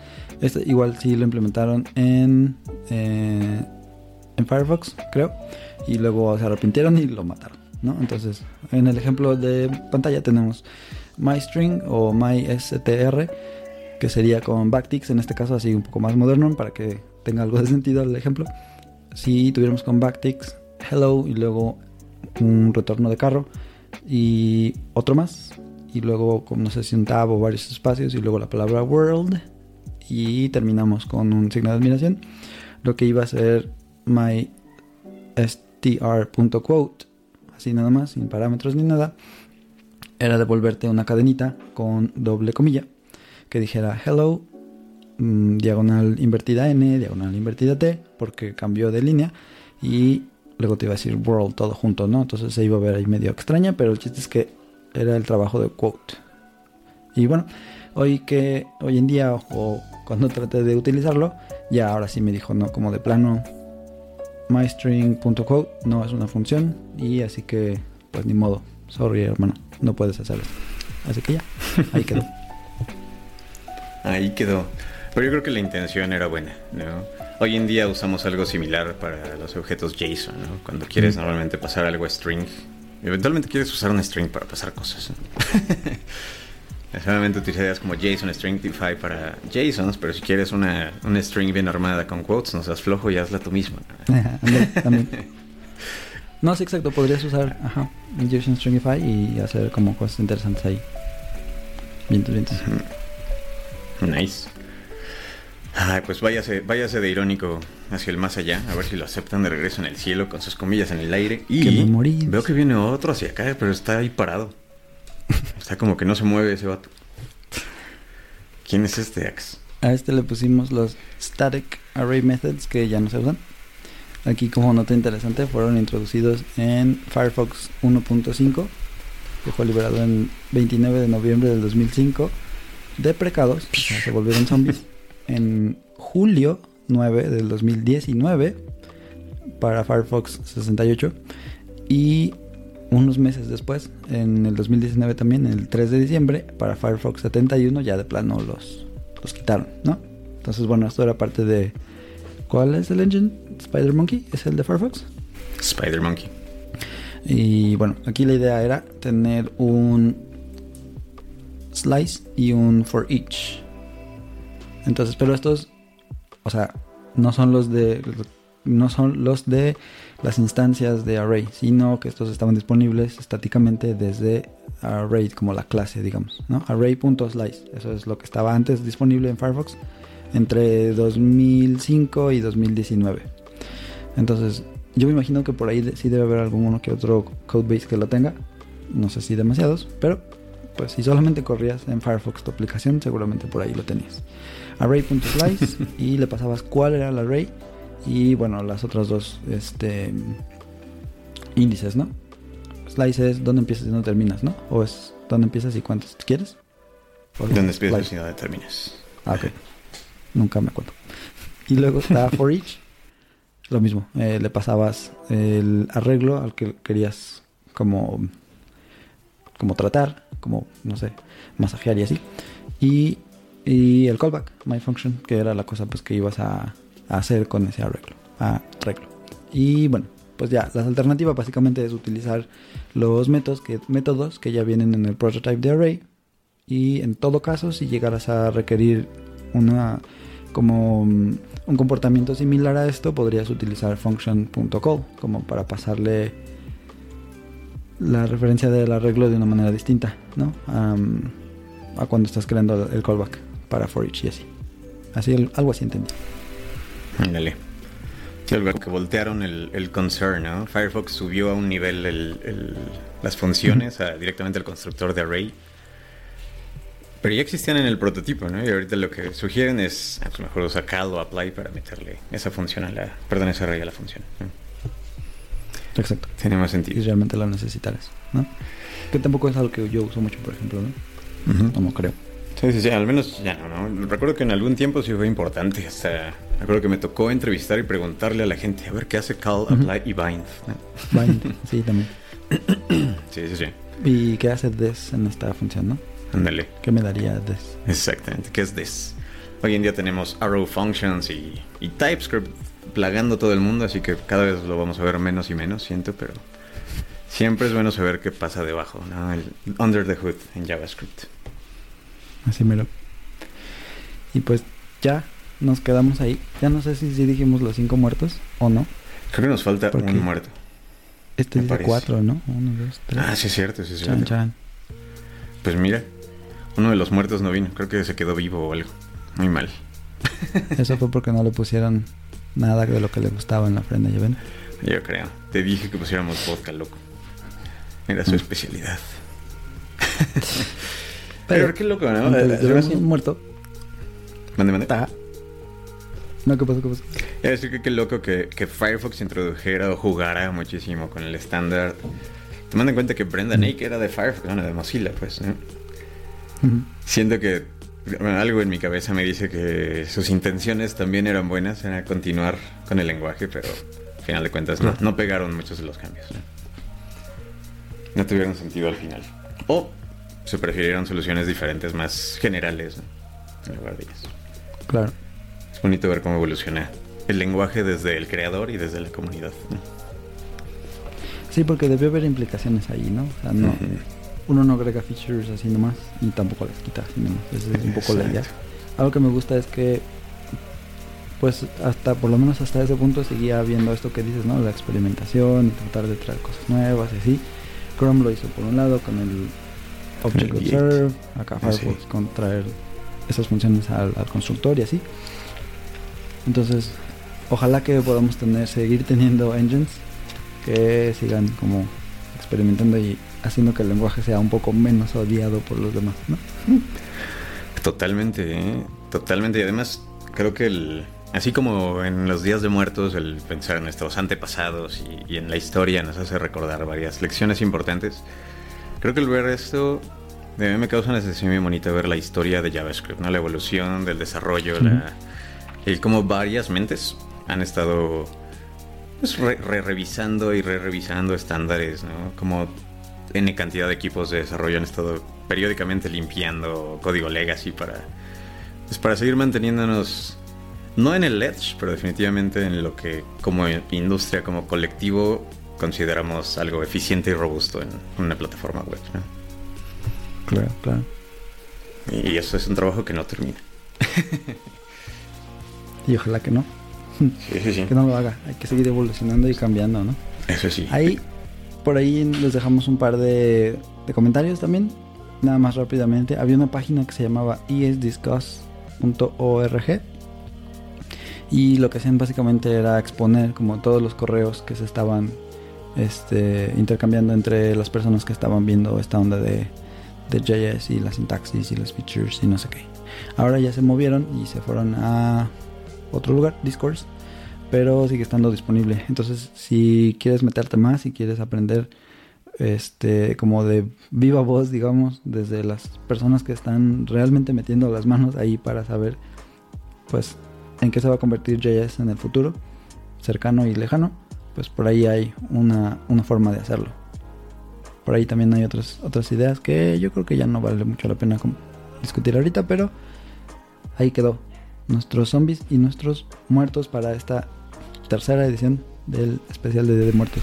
Este igual sí lo implementaron en, eh, en Firefox, creo. Y luego se arrepintieron y lo mataron. ¿no? Entonces, en el ejemplo de pantalla tenemos MyString o MySTR, que sería con backticks, en este caso así un poco más moderno para que tenga algo de sentido el ejemplo. Si tuviéramos con backticks hello y luego un retorno de carro y otro más y luego como no sé si un tab o varios espacios y luego la palabra world y terminamos con un signo de admiración lo que iba a ser my str.quote así nada más sin parámetros ni nada era devolverte una cadenita con doble comilla que dijera hello, mm, diagonal invertida n, diagonal invertida t, porque cambió de línea y luego te iba a decir world todo junto, ¿no? Entonces se iba a ver ahí medio extraña, pero el chiste es que era el trabajo de quote. Y bueno, hoy que hoy en día o cuando traté de utilizarlo, ya ahora sí me dijo, no, como de plano mystring.quote no es una función y así que pues ni modo, sorry hermano no puedes hacerlo. Así que ya, ahí quedó. (laughs) ahí quedó. Pero yo creo que la intención era buena, ¿no? Hoy en día usamos algo similar para los objetos JSON, ¿no? Cuando quieres normalmente pasar algo a string, eventualmente quieres usar un string para pasar cosas. (laughs) Solamente utilizarías como JSON Stringify para JSONs, pero si quieres una, una string bien armada con quotes, no seas flojo y hazla tú mismo. también. (laughs) No, sí, exacto. Podrías usar ajá, JSON Stringify y hacer como cosas interesantes ahí. Vientos, vientos. Nice. Ay, pues váyase, váyase de irónico hacia el más allá, a ver si lo aceptan de regreso en el cielo con sus comillas en el aire. Y Que me morí. veo que viene otro hacia acá, pero está ahí parado. Está como que no se mueve ese vato. ¿Quién es este Axe? A este le pusimos los Static Array Methods que ya no se usan. Aquí como nota interesante fueron introducidos en Firefox 1.5 que fue liberado en 29 de noviembre del 2005 deprecados, o sea, se volvieron zombies (laughs) en julio 9 del 2019 para Firefox 68 y unos meses después, en el 2019 también, el 3 de diciembre, para Firefox 71 ya de plano los, los quitaron, ¿no? Entonces, bueno, esto era parte de... ¿Cuál es el engine? Spider Monkey, es el de Firefox. Spider Monkey. Y bueno, aquí la idea era tener un slice y un for each. Entonces, pero estos, o sea, no son los de no son los de las instancias de array, sino que estos estaban disponibles estáticamente desde array como la clase, digamos, ¿no? Array.slice, eso es lo que estaba antes disponible en Firefox entre 2005 y 2019. Entonces, yo me imagino que por ahí sí debe haber alguno que otro codebase que lo tenga. No sé si demasiados, pero pues si solamente corrías en Firefox tu aplicación, seguramente por ahí lo tenías. Array.slice y le pasabas cuál era el array y bueno, las otras dos este índices, ¿no? Slice es dónde empiezas y dónde terminas, ¿no? O es dónde empiezas y cuántos quieres. ¿Dónde empiezas y dónde terminas? Ah, ok. Nunca me acuerdo. Y luego está (laughs) for each. Lo mismo. eh, le pasabas el arreglo al que querías como, como tratar, como, no sé, masajear y así. Y, y el callback, my function, que era la cosa pues que ibas a, hacer con ese arreglo. Arreglo. Y bueno, pues ya, la alternativa básicamente es utilizar los métodos que, métodos que ya vienen en el prototype de array y en todo caso si llegaras a requerir una como mm, un comportamiento similar a esto podrías utilizar function.call como para pasarle la referencia del arreglo de una manera distinta ¿no? A cuando estás creando el callback para for each y así así algo así entendí Ándale. Sí, algo que voltearon el, el concern, ¿no? Firefox subió a un nivel el- el- las funciones a- directamente al constructor de array. Pero ya existían en el prototipo, ¿no? Y ahorita lo que sugieren es, ah, pues mejor usa cal o apply para meterle esa función a la, perdón, ese array a la función. ¿no? exacto Tiene más si sentido. realmente lo necesitaras ¿no? que tampoco es algo que yo uso mucho por ejemplo ¿no? Ujú. no creo Sí, sí, sí, al menos ya no, ¿no? Recuerdo que en algún tiempo sí fue importante. Hasta, me acuerdo que me tocó entrevistar y preguntarle a la gente, a ver qué hace call, apply y bind. Bind, sí también (clears throat) Sí, sí, sí. y qué hace this en esta función ¿no? Ándale. ¿Qué me daría this? Exactamente, ¿qué es this? Hoy en día tenemos arrow functions y, y TypeScript plagando todo el mundo, así que cada vez lo vamos a ver menos y menos, siento, pero siempre es bueno saber qué pasa debajo, ¿no? El under the hood en JavaScript. Así mero. Y pues ya nos quedamos ahí. Ya no sé si, si dijimos los cinco muertos o no. Creo que nos falta un muerto. Este Me dice parece. cuatro, ¿no? Uno, dos, tres. Ah, sí es cierto, sí es chan, cierto. chan. Pues mira, uno de los muertos no vino, creo que se quedó vivo o algo. Muy mal. (laughs) Eso fue porque no le pusieron nada de lo que le gustaba en la ofrenda, ¿ya ven? Yo creo. Te dije que pusiéramos vodka, loco. Era su Mm. especialidad. (laughs) Pero, qué loco, ¿no? Entonces, Eh, muerto. Mande, mande. Ta. No, ¿qué pasó? ¿Qué pasó? Es decir, que qué loco que, que Firefox introdujera o jugara muchísimo con el estándar. Tomando en cuenta que Brenda Nake era de Firefox, bueno, de Mozilla, pues. Ujú. Siento que bueno, algo en mi cabeza me dice que sus intenciones también eran buenas, era continuar con el lenguaje, pero al final de cuentas no, no pegaron muchos de los cambios. ¿no? No tuvieron sentido al final. O se prefirieron soluciones diferentes, más generales, ¿no? en lugar de ellas. Claro. Es bonito ver cómo evoluciona el lenguaje desde el creador y desde la comunidad. ¿no? Sí, porque debió haber implicaciones ahí, ¿no? O sea, no, uno no agrega features así nomás y tampoco las quita así nomás. Esa es un poco la idea. Exacto. Algo que me gusta es que, pues, hasta, por lo menos hasta ese punto seguía viendo esto que dices, ¿no? La experimentación y tratar de traer cosas nuevas y así. Chrome lo hizo por un lado con el Object. Observe, acá Firefox sí. con traer esas funciones al, al constructor y así. Entonces, ojalá que podamos tener, seguir teniendo engines que sigan como experimentando y haciendo que el lenguaje sea un poco menos odiado por los demás, ¿no? Totalmente, ¿eh? totalmente. Y además, creo que el, así como en los días de muertos, el pensar en nuestros antepasados y, y en la historia nos hace recordar varias lecciones importantes. Creo que el ver esto a mí me causa una sensación muy bonita ver la historia de JavaScript, ¿no? La evolución del desarrollo, la, el cómo varias mentes han estado pues, re, re revisando y re revisando estándares, ¿no? Como N cantidad de equipos de desarrollo han estado periódicamente limpiando código legacy para, pues, para seguir manteniéndonos, no en el edge, pero definitivamente en lo que como industria, como colectivo, consideramos algo eficiente y robusto en una plataforma web. ¿no? Claro, claro. Y eso es un trabajo que no termina. y ojalá que no. Sí, sí, sí. Que no lo haga. Hay que seguir evolucionando y cambiando, ¿no? Eso sí. Ahí, por ahí les dejamos un par de, de comentarios también. Nada más rápidamente. Había una página que se llamaba esdiscuss.org. Y lo que hacían básicamente era exponer como todos los correos que se estaban este, intercambiando entre las personas que estaban viendo esta onda de, de JS y la sintaxis y las features y no sé qué. Ahora ya se movieron y se fueron a otro lugar, Discourse, pero sigue estando disponible. Entonces, si quieres meterte más, si quieres aprender este como de viva voz, digamos, desde las personas que están realmente metiendo las manos ahí para saber pues en qué se va a convertir JS en el futuro, cercano y lejano, pues por ahí hay una, una forma de hacerlo por ahí también hay otras, otras ideas que yo creo que ya no vale mucho la pena discutir ahorita, pero ahí quedó. Nuestros zombies y nuestros muertos para esta tercera edición del especial de Día de Muertos.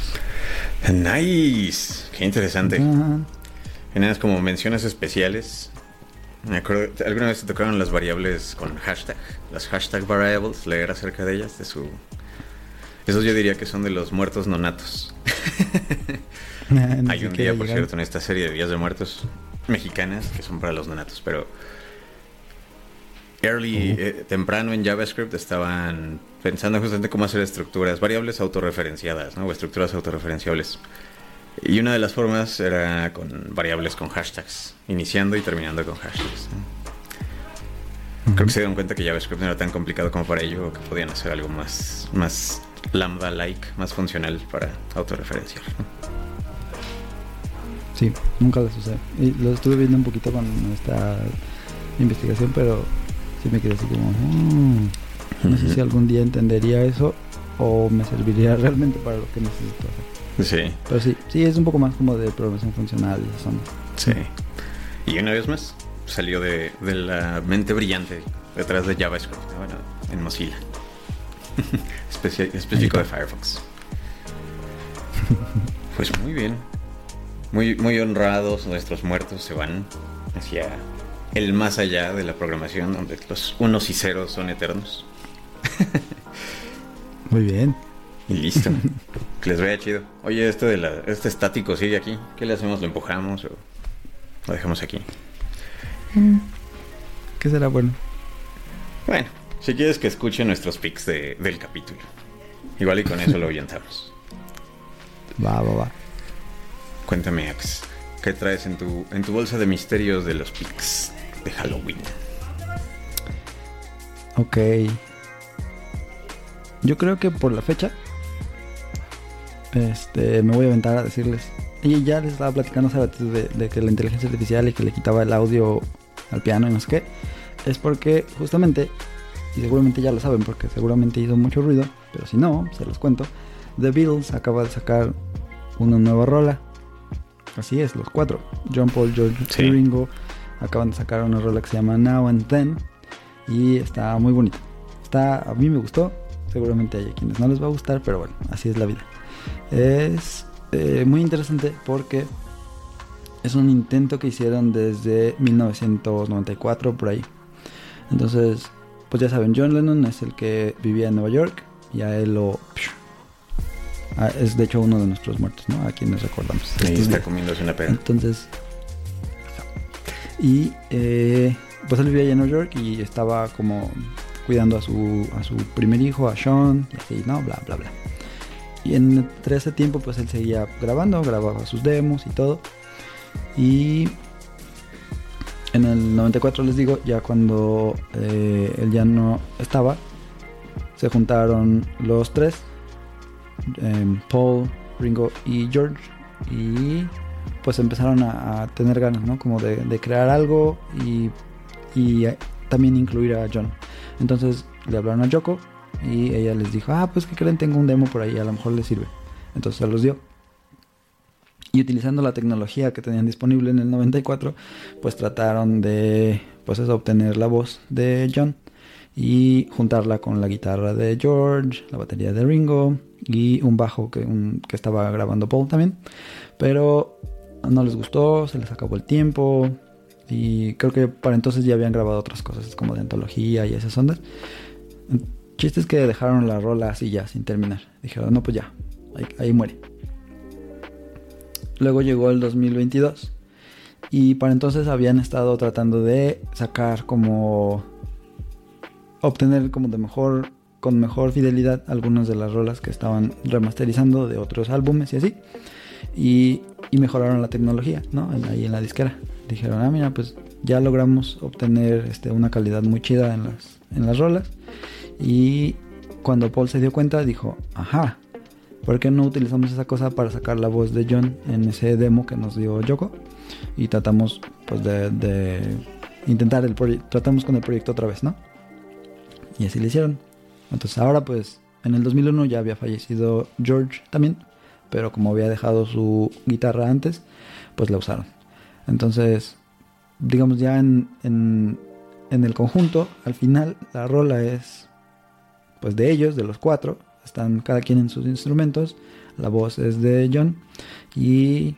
Nice, qué interesante. Uh como menciones especiales. Me acuerdo, alguna vez te tocaron las variables con hashtag, las hashtag variables, leer acerca de ellas, de su... Esos yo diría que son de los muertos nonatos. (laughs) Hay un día, por cierto, en esta serie de Días de Muertos mexicanas que son para los nenatos, pero early, eh, temprano en JavaScript estaban pensando justamente cómo hacer estructuras, variables autorreferenciadas, ¿no? O estructuras autorreferenciables. Y una de las formas era con variables con hashtags, iniciando y terminando con hashtags. Creo que se dieron cuenta que JavaScript no era tan complicado como para ello, que podían hacer algo más, más lambda-like, más funcional para autorreferenciar. Sí, nunca lo usé. Y lo estuve viendo un poquito con esta investigación, pero sí me quedé así como, mm, no sé si algún día entendería eso o me serviría (laughs) realmente para lo que necesito hacer. Sí. Pero sí, sí, es un poco más como de programación funcional y eso. Sí. Y una vez más, salió de, de la mente brillante detrás de JavaScript, bueno, en Mozilla. (laughs) específico de Firefox. (laughs) Pues muy bien. Muy, muy honrados, nuestros muertos se van hacia el más allá de la programación, donde los unos y ceros son eternos. (laughs) Muy bien. Y listo. que les vaya chido. Oye, este de la, este estático sigue aquí. ¿Qué le hacemos? ¿Lo empujamos o lo dejamos aquí? Mm. ¿Qué será bueno? Bueno, si quieres que escuche nuestros pics de, del capítulo. Igual y con eso lo orientamos. (laughs) Va, va, va. Cuéntame, Ax, ¿qué traes en tu, en tu bolsa de misterios de los pics de Halloween? Ok. Yo creo que por la fecha, este, me voy a aventar a decirles. Y ya les estaba platicando hace ratito de, de que la inteligencia artificial y que le quitaba el audio al piano y no sé qué. Es porque justamente, y seguramente ya lo saben porque seguramente hizo mucho ruido, pero si no, se los cuento. The Beatles acaba de sacar una nueva rola Así es, los cuatro. John Paul, George sí. Ringo acaban de sacar una rola que se llama Now and Then y está muy bonita. Está, a mí me gustó, seguramente hay a quienes no les va a gustar, pero bueno, así es la vida. Es eh, muy interesante porque es un intento que hicieron desde 1994 por ahí. Entonces, pues ya saben, John Lennon es el que vivía en Nueva York y a él lo es de hecho uno de nuestros muertos, ¿no? A quienes recordamos. Ahí está comiéndose una pera. Entonces, y eh, pues él vivía allá en Nueva York y estaba como cuidando a su, a su primer hijo, a Sean, y así, ¿no? Bla, bla, bla. Y entre ese tiempo, pues él seguía grabando, grababa sus demos y todo. Y en el 94, les digo, ya cuando eh, él ya no estaba, se juntaron los tres, em, Paul, Ringo y George, y pues empezaron a, tener ganas, ¿no? Como de, de crear algo y, y eh, también incluir a John. Entonces le hablaron a Yoko y ella les dijo, ah, pues que creen, tengo un demo por ahí, a lo mejor les sirve. Entonces se los dio. Y utilizando la tecnología que tenían disponible en el 94, pues trataron de, pues obtener la voz de John y juntarla con la guitarra de George, la batería de Ringo y un bajo que, un, que estaba grabando Paul también. Pero no les gustó, se les acabó el tiempo y creo que para entonces ya habían grabado otras cosas como de antología y esas ondas. Chiste es que dejaron la rola así ya, sin terminar. Dijeron, no, pues ya, ahí muere. Luego llegó el 2022 y para entonces habían estado tratando de sacar como obtener como de mejor con mejor fidelidad algunas de las rolas que estaban remasterizando de otros álbumes y así. Y, mejoraron la tecnología no ahí en la disquera. Dijeron ah mira pues ya logramos obtener este, una calidad muy chida en las en las rolas y cuando Paul se dio cuenta dijo ajá ¿por qué no utilizamos esa cosa para sacar la voz de John en ese demo que nos dio Yoko? Y tratamos pues de, intentar el proyecto, tratamos con el proyecto otra vez, ¿no? Y así lo hicieron. Entonces ahora pues en el 2001 ya había fallecido George también, pero como había dejado su guitarra antes, pues la usaron. Entonces, digamos ya en, en, en el conjunto, al final la rola es pues de ellos, de los cuatro, están cada quien en sus instrumentos. La voz es de John. Y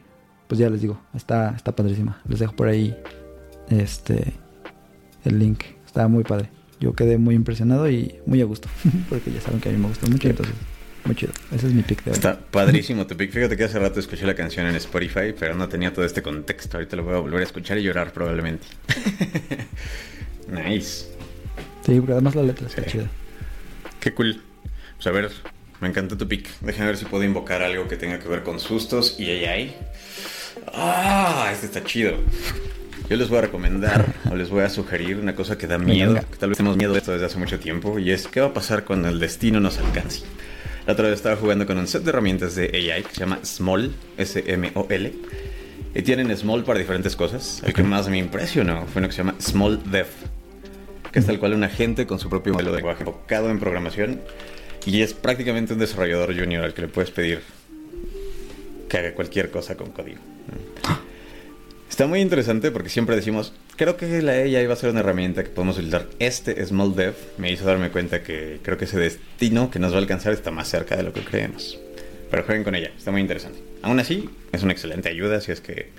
pues ya les digo, está, está padrísima. Les dejo por ahí este el link. Está muy padre. Yo quedé muy impresionado y muy a gusto. (laughs) Porque ya saben que a mí me gusta mucho. Entonces, muy chido. Ese es mi pick de hoy. Está padrísimo tu pick. Fíjate que hace rato escuché la canción en Spotify, pero no tenía todo este contexto. Ahorita lo voy a volver a escuchar y llorar probablemente. (laughs) nice. Sí, porque además la letra está Sí. chida. Qué cool. Pues a ver, me encantó tu pick. Déjame ver si puedo invocar algo que tenga que ver con sustos y AI. Ah, este está chido. Yo les voy a recomendar o les voy a sugerir una cosa que da miedo, que tal vez tenemos miedo de esto desde hace mucho tiempo, y es qué va a pasar cuando el destino nos alcance. La otra vez estaba jugando con un set de herramientas de AI que se llama Small, S-M-O-L, y tienen Small para diferentes cosas. El que más me impresionó fue uno que se llama Small Dev, que es tal cual un agente con su propio modelo de lenguaje enfocado en programación, y es prácticamente un desarrollador junior al que le puedes pedir que haga cualquier cosa con código. (gasps) Está muy interesante porque siempre decimos, creo que la AI va a ser una herramienta que podemos utilizar. Este Small Dev me hizo darme cuenta que creo que ese destino que nos va a alcanzar está más cerca de lo que creemos. Pero jueguen con ella, está muy interesante. Aún así, es una excelente ayuda si es que,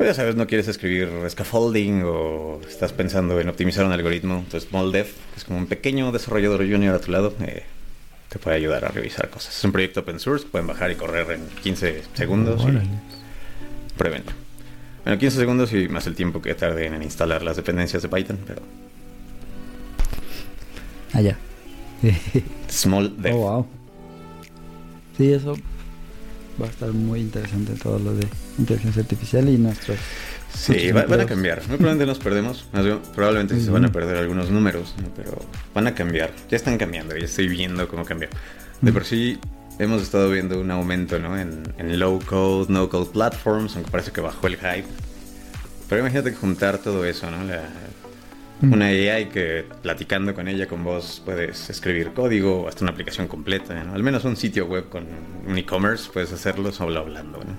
pues ya sabes, no quieres escribir scaffolding o estás pensando en optimizar un algoritmo. Entonces, Small Dev, que es como un pequeño desarrollador junior a tu lado, eh, te puede ayudar a revisar cosas. Es un proyecto open source, pueden bajar y correr en 15 segundos. y- Órale. Pruébenlo. Bueno, 15 segundos y más el tiempo que tarden en instalar las dependencias de Python, pero Allá. Small Dev. Oh, wow. Sí, eso va a estar muy interesante todo lo de inteligencia artificial y nuestros. Sí, va- van a cambiar. Muy probablemente nos perdemos. Más bien, probablemente sí se van a perder algunos números, ¿no? pero van a cambiar. Ya están cambiando, ya estoy viendo cómo cambió. De por sí hemos estado viendo un aumento ¿no? en, en low code, no code platforms, aunque parece que bajó el hype. Pero imagínate que juntar todo eso, ¿no? La-. Una AI que platicando con ella, con vos, puedes escribir código, hasta una aplicación completa, ¿no? Al menos un sitio web con un e-commerce puedes hacerlo solo hablando, ¿no?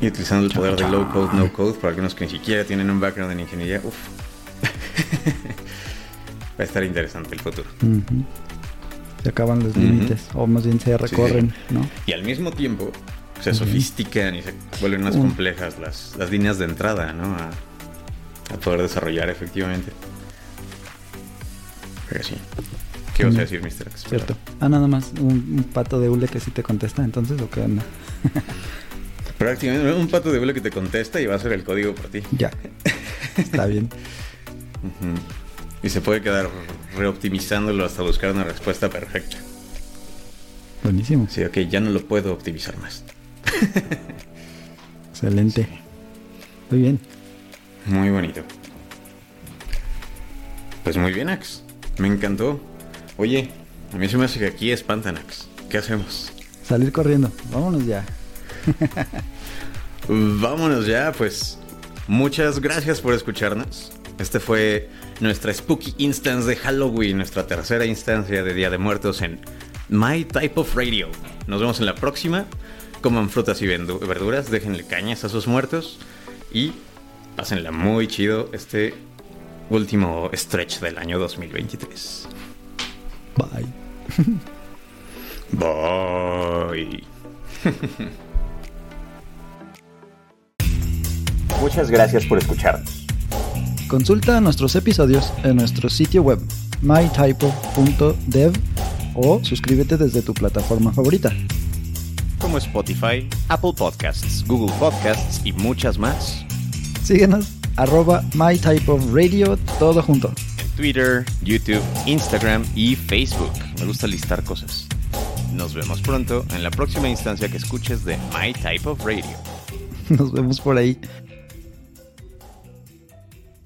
Y utilizando el poder de low code, no code, para algunos que ni siquiera tienen un background en ingeniería, uff. (laughs) Va a estar interesante el futuro. Se acaban los límites, o más bien se recorren, ¿no? Y al mismo tiempo se sofistican y se vuelven más complejas las, las líneas de entrada, ¿no? A, a poder desarrollar efectivamente. Pero sí. ¿Qué vas a Mm. decir, Mr. X? Cierto. Ah, nada más, un, un pato de hule que sí te contesta, entonces, ¿o qué onda? (laughs) Prácticamente un pato de hule que te contesta y va a hacer el código por ti. Ya. (laughs) Está bien. Y se puede quedar reoptimizándolo hasta buscar una respuesta perfecta. Buenísimo. Sí, ok, ya no lo puedo optimizar más. (laughs) Excelente. Muy bien. Muy bonito. Pues muy bien, Ax. Me encantó. Oye, a mí se me hace que aquí espantan, Ax. ¿Qué hacemos? Salir corriendo. Vámonos ya. (laughs) Vámonos ya, pues. Muchas gracias por escucharnos. Este fue nuestra Spooky Instance de Halloween, nuestra tercera instancia de Día de Muertos en My Type of Radio. Nos vemos en la próxima. Coman frutas y verduras, déjenle cañas a sus muertos y pásenla muy chido este último stretch del año 2023. Bye. (laughs) Bye. (laughs) Muchas gracias por escucharnos. Consulta nuestros episodios en nuestro sitio web mytypo.dev o suscríbete desde tu plataforma favorita. Como Spotify, Apple Podcasts, Google Podcasts y muchas más. Síguenos arroba mytypeofradio todo junto. en Twitter, YouTube, Instagram y Facebook. Me gusta listar cosas. Nos vemos pronto en la próxima instancia que escuches de My Type of Radio. Nos vemos por ahí.